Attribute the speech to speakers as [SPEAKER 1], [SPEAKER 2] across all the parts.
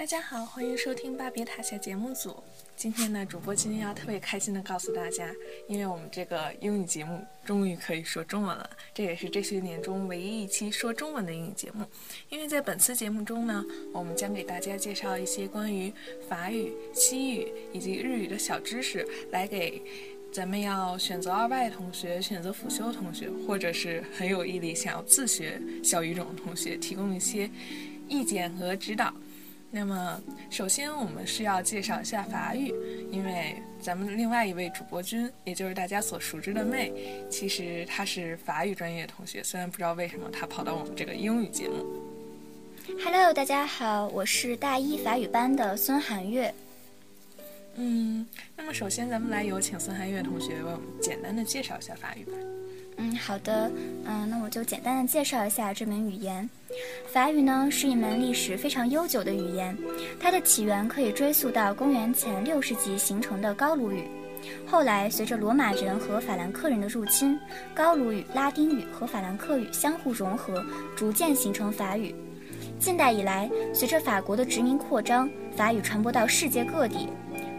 [SPEAKER 1] 大家好，欢迎收听巴别塔下节目组。今天呢，主播今天要特别开心的告诉大家，因为我们这个英语节目终于可以说中文了，这也是这些年中唯一一期说中文的英语节目。因为在本次节目中呢，我们将给大家介绍一些关于法语、西语以及日语的小知识，来给咱们要选择二外同学、选择辅修同学，或者是很有毅力想要自学小语种的同学提供一些意见和指导。那么，首先我们是要介绍一下法语，因为咱们另外一位主播君，也就是大家所熟知的妹，其实她是法语专业同学，虽然不知道为什么她跑到我们这个英语节目。
[SPEAKER 2] Hello，大家好，我是大一法语班的孙涵月。
[SPEAKER 1] 嗯，那么首先咱们来有请孙涵月同学为我们简单的介绍一下法语吧。
[SPEAKER 2] 嗯，好的，嗯，那我就简单的介绍一下这门语言。法语呢是一门历史非常悠久的语言，它的起源可以追溯到公元前六世纪形成的高卢语。后来随着罗马人和法兰克人的入侵，高卢语、拉丁语和法兰克语相互融合，逐渐形成法语。近代以来，随着法国的殖民扩张，法语传播到世界各地。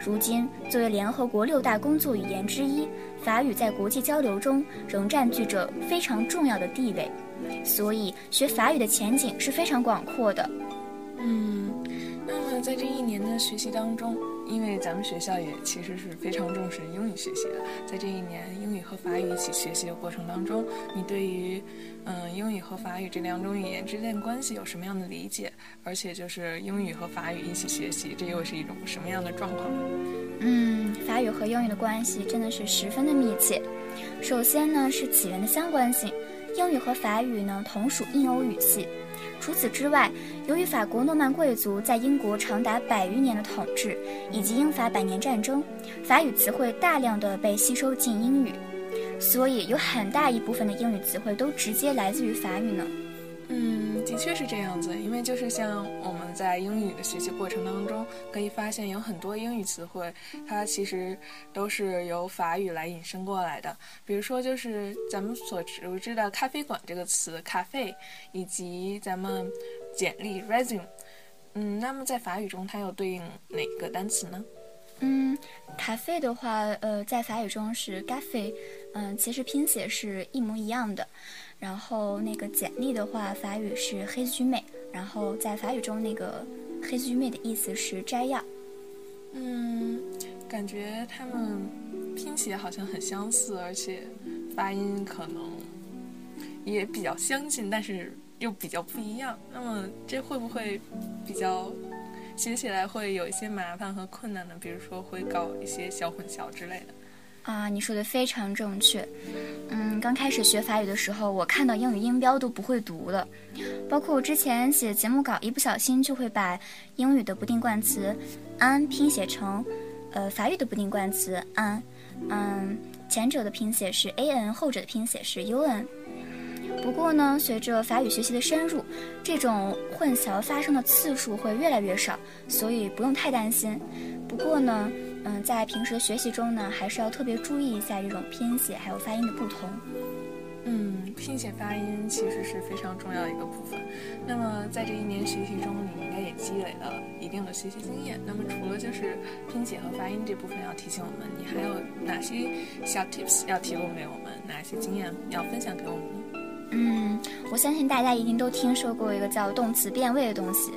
[SPEAKER 2] 如今，作为联合国六大工作语言之一，法语在国际交流中仍占据着非常重要的地位，所以学法语的前景是非常广阔的。
[SPEAKER 1] 嗯，那么在这一年的学习当中，因为咱们学校也其实是非常重视英语学习的，在这一年英语和法语一起学习的过程当中，你对于嗯英语和法语这两种语言之间的关系有什么样的理解？而且就是英语和法语一起学习，这又是一种什么样的状况呢？
[SPEAKER 2] 嗯，法语和英语的关系真的是十分的密切。首先呢是起源的相关性，英语和法语呢同属印欧语系。除此之外，由于法国诺曼贵族在英国长达百余年的统治，以及英法百年战争，法语词汇大量的被吸收进英语，所以有很大一部分的英语词汇都直接来自于法语呢。
[SPEAKER 1] 嗯，的确是这样子，因为就是像我们在英语的学习过程当中，可以发现有很多英语词汇，它其实都是由法语来引申过来的。比如说，就是咱们所熟知的“咖啡馆”这个词“咖啡”，以及咱们简历 “resume”。嗯，那么在法语中，它又对应哪个单词呢？
[SPEAKER 2] 嗯，咖啡的话，呃，在法语中是 g a f e 嗯，其实拼写是一模一样的。然后那个简历的话，法语是黑须妹，然后在法语中那个黑须妹的意思是摘要。
[SPEAKER 1] 嗯，感觉他们拼写好像很相似，而且发音可能也比较相近，但是又比较不一样。那么这会不会比较写起来会有一些麻烦和困难呢？比如说会搞一些小混淆之类的。
[SPEAKER 2] 啊，你说的非常正确。嗯，刚开始学法语的时候，我看到英语音标都不会读了，包括我之前写节目稿，一不小心就会把英语的不定冠词 an 拼写成，呃，法语的不定冠词 an。嗯，前者的拼写是 an，后者的拼写是 un。不过呢，随着法语学习的深入，这种混淆发生的次数会越来越少，所以不用太担心。不过呢。嗯，在平时的学习中呢，还是要特别注意一下这种拼写还有发音的不同。
[SPEAKER 1] 嗯，拼写发音其实是非常重要的一个部分。那么在这一年学习中，你应该也积累了一定的学习经验。那么除了就是拼写和发音这部分要提醒我们，你还有哪些小 tips 要提供给我们？哪些经验要分享给我们呢？
[SPEAKER 2] 嗯，我相信大家一定都听说过一个叫动词变位的东西。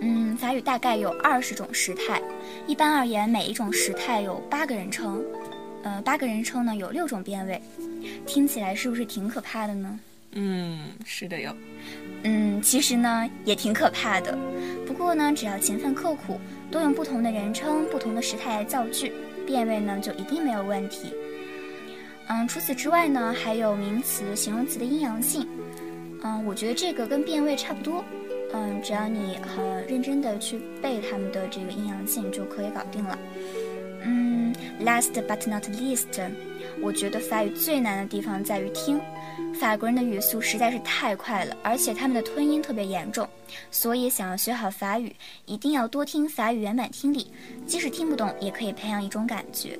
[SPEAKER 2] 嗯，法语大概有二十种时态，一般而言，每一种时态有八个人称，呃，八个人称呢有六种变位，听起来是不是挺可怕的呢？
[SPEAKER 1] 嗯，是的哟。
[SPEAKER 2] 嗯，其实呢也挺可怕的，不过呢，只要勤奋刻苦，多用不同的人称、不同的时态来造句，变位呢就一定没有问题。嗯，除此之外呢，还有名词、形容词的阴阳性。嗯，我觉得这个跟变位差不多。嗯，只要你很认真的去背他们的这个阴阳性，就可以搞定了。嗯，last but not least，我觉得法语最难的地方在于听。法国人的语速实在是太快了，而且他们的吞音特别严重，所以想要学好法语，一定要多听法语原版听力，即使听不懂，也可以培养一种感觉。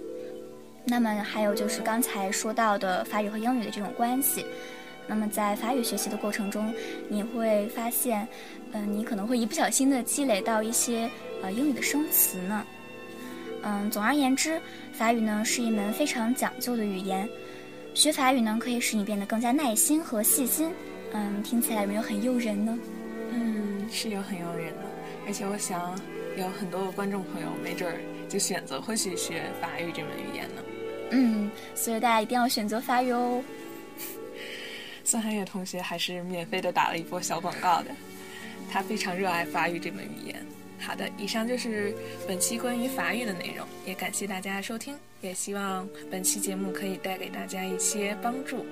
[SPEAKER 2] 那么还有就是刚才说到的法语和英语的这种关系。那么在法语学习的过程中，你会发现，嗯，你可能会一不小心的积累到一些呃英语的生词呢。嗯，总而言之，法语呢是一门非常讲究的语言。学法语呢可以使你变得更加耐心和细心。嗯，听起来有没有很诱人呢？
[SPEAKER 1] 嗯，是有很诱人的。而且我想，有很多的观众朋友没准儿就选择会去学法语这门语言呢。
[SPEAKER 2] 嗯，所以大家一定要选择法语哦。
[SPEAKER 1] 孙涵月同学还是免费的打了一波小广告的，他非常热爱法语这门语言。好的，以上就是本期关于法语的内容，也感谢大家的收听，也希望本期节目可以带给大家一些帮助。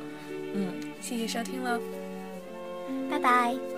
[SPEAKER 1] 嗯，谢谢收听了，
[SPEAKER 2] 拜拜。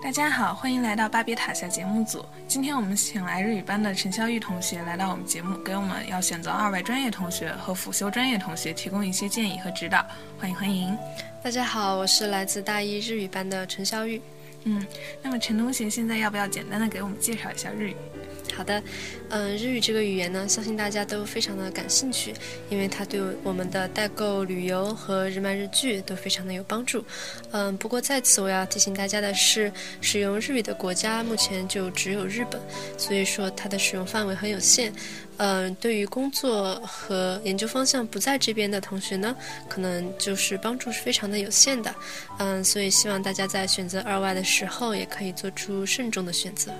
[SPEAKER 1] 大家好，欢迎来到巴别塔下节目组。今天我们请来日语班的陈潇玉同学来到我们节目，给我们要选择二外专业同学和辅修专业同学提供一些建议和指导。欢迎欢迎！
[SPEAKER 3] 大家好，我是来自大一日语班的陈潇玉。
[SPEAKER 1] 嗯，那么陈同学现在要不要简单的给我们介绍一下日语？
[SPEAKER 3] 好的，嗯，日语这个语言呢，相信大家都非常的感兴趣，因为它对我们的代购、旅游和日漫日剧都非常的有帮助。嗯，不过在此我要提醒大家的是，使用日语的国家目前就只有日本，所以说它的使用范围很有限。嗯，对于工作和研究方向不在这边的同学呢，可能就是帮助是非常的有限的。嗯，所以希望大家在选择二外的时候，也可以做出慎重的选择。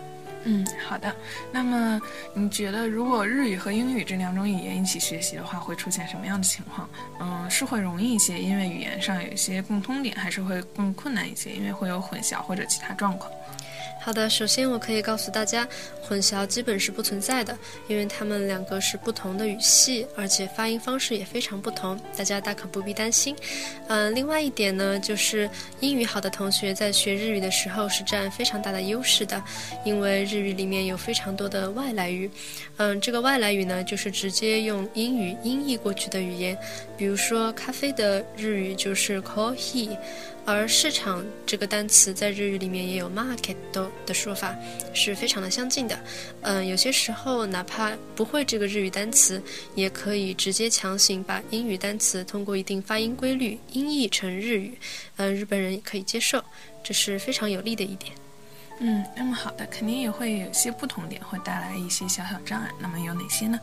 [SPEAKER 1] 嗯，好的。那么你觉得，如果日语和英语这两种语言一起学习的话，会出现什么样的情况？嗯，是会容易一些，因为语言上有一些共通点，还是会更困难一些，因为会有混淆或者其他状况？
[SPEAKER 3] 好的，首先我可以告诉大家，混淆基本是不存在的，因为它们两个是不同的语系，而且发音方式也非常不同，大家大可不必担心。嗯，另外一点呢，就是英语好的同学在学日语的时候是占非常大的优势的，因为日语里面有非常多的外来语。嗯，这个外来语呢，就是直接用英语音译过去的语言，比如说咖啡的日语就是 coffee。而市场这个单词在日语里面也有 market 的说法，是非常的相近的。嗯，有些时候哪怕不会这个日语单词，也可以直接强行把英语单词通过一定发音规律音译成日语。嗯，日本人也可以接受，这是非常有利的一点。
[SPEAKER 1] 嗯，那么好的，肯定也会有些不同点，会带来一些小小障碍。那么有哪些呢？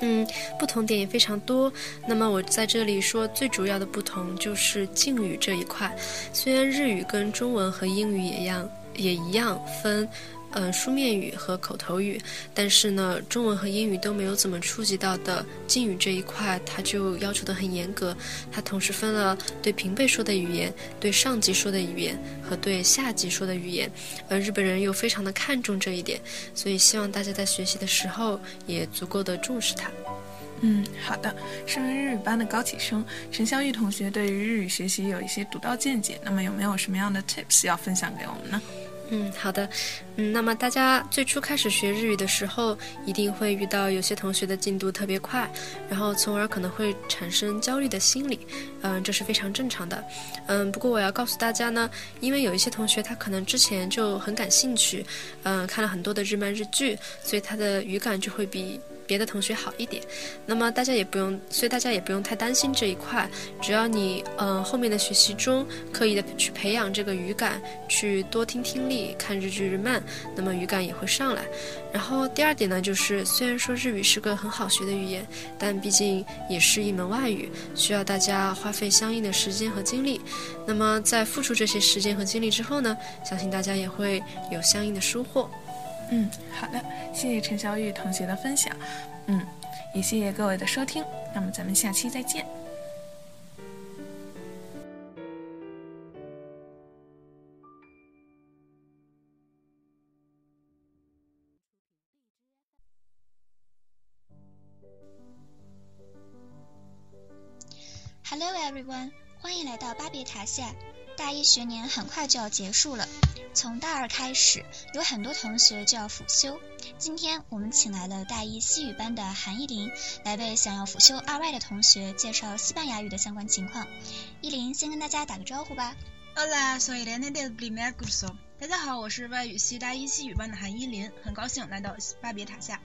[SPEAKER 3] 嗯，不同点也非常多。那么我在这里说最主要的不同就是敬语这一块。虽然日语跟中文和英语也一样，也一样分。嗯，书面语和口头语，但是呢，中文和英语都没有怎么触及到的敬语这一块，它就要求的很严格。它同时分了对平辈说的语言、对上级说的语言和对下级说的语言，而日本人又非常的看重这一点，所以希望大家在学习的时候也足够的重视它。
[SPEAKER 1] 嗯，好的。身为日语班的高起生，陈潇玉同学对于日语学习有一些独到见解，那么有没有什么样的 tips 要分享给我们呢？
[SPEAKER 3] 嗯，好的。嗯，那么大家最初开始学日语的时候，一定会遇到有些同学的进度特别快，然后从而可能会产生焦虑的心理。嗯，这是非常正常的。嗯，不过我要告诉大家呢，因为有一些同学他可能之前就很感兴趣，嗯，看了很多的日漫日剧，所以他的语感就会比。别的同学好一点，那么大家也不用，所以大家也不用太担心这一块。只要你嗯后面的学习中刻意的去培养这个语感，去多听听力、看日剧日漫，那么语感也会上来。然后第二点呢，就是虽然说日语是个很好学的语言，但毕竟也是一门外语，需要大家花费相应的时间和精力。那么在付出这些时间和精力之后呢，相信大家也会有相应的收获。
[SPEAKER 1] 嗯，好的，谢谢陈小玉同学的分享，嗯，也谢谢各位的收听，那么咱们下期再见。
[SPEAKER 4] Hello everyone，欢迎来到巴别塔下，
[SPEAKER 2] 大一学年很快就要结束了，从大二开始，有很多同学就要辅修。今天我们请来了大一西语班的韩依林，来为想要辅修二外的同学介绍西班牙语的相关情况。依林先跟大家打个招呼吧。
[SPEAKER 4] Hola, soy Elena del primer curso。大家好，我是外语系大一西语班的韩依林，很高兴来到巴别塔下。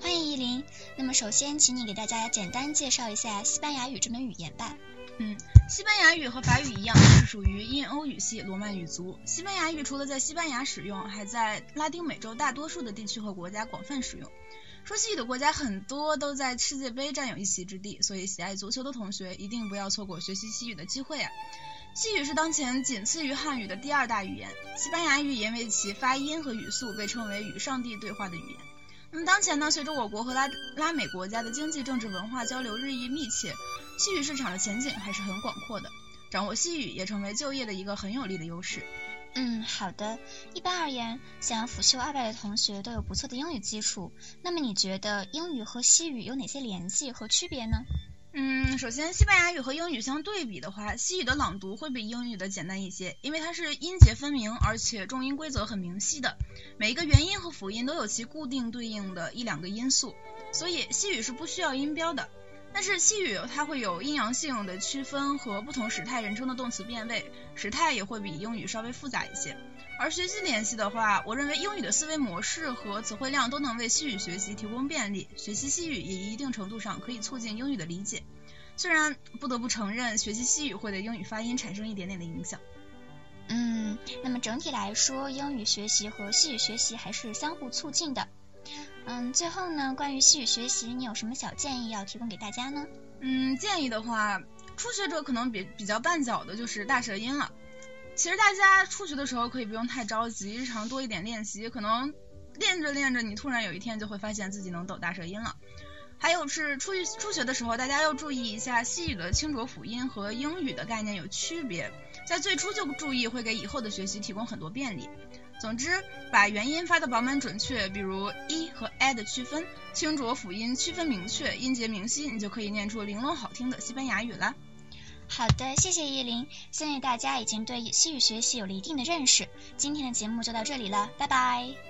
[SPEAKER 2] 欢迎依林。那么首先，请你给大家简单介绍一下西班牙语这门语言吧。
[SPEAKER 4] 嗯，西班牙语和法语一样，是属于印欧语系罗曼语族。西班牙语除了在西班牙使用，还在拉丁美洲大多数的地区和国家广泛使用。说西语的国家很多都在世界杯占有一席之地，所以喜爱足球的同学一定不要错过学习西语的机会啊！西语是当前仅次于汉语的第二大语言，西班牙语因为其发音和语速被称为与上帝对话的语言。那么当前呢，随着我国和拉拉美国家的经济、政治、文化交流日益密切。西语市场的前景还是很广阔的，掌握西语也成为就业的一个很有利的优势。
[SPEAKER 2] 嗯，好的。一般而言，想要辅修二外的同学都有不错的英语基础。那么你觉得英语和西语有哪些联系和区别呢？
[SPEAKER 4] 嗯，首先，西班牙语和英语相对比的话，西语的朗读会比英语的简单一些，因为它是音节分明，而且重音规则很明晰的，每一个元音和辅音都有其固定对应的一两个音素，所以西语是不需要音标的。但是西语它会有阴阳性的区分和不同时态人称的动词变位，时态也会比英语稍微复杂一些。而学习联系的话，我认为英语的思维模式和词汇量都能为西语学习提供便利，学习西语也一定程度上可以促进英语的理解。虽然不得不承认，学习西语会对英语发音产生一点点的影响。
[SPEAKER 2] 嗯，那么整体来说，英语学习和西语学习还是相互促进的。嗯，最后呢，关于西语学习，你有什么小建议要提供给大家呢？
[SPEAKER 4] 嗯，建议的话，初学者可能比比较绊脚的就是大舌音了。其实大家初学的时候可以不用太着急，日常多一点练习，可能练着练着，你突然有一天就会发现自己能抖大舌音了。还有是初初学的时候，大家要注意一下西语的清浊辅音和英语的概念有区别，在最初就注意会给以后的学习提供很多便利。总之，把元音发的饱满准确，比如 e 和 a 的区分，清浊辅音区分明确，音节明晰，你就可以念出玲珑好听的西班牙语了。
[SPEAKER 2] 好的，谢谢依林，相信大家已经对西语学习有了一定的认识。今天的节目就到这里了，拜拜。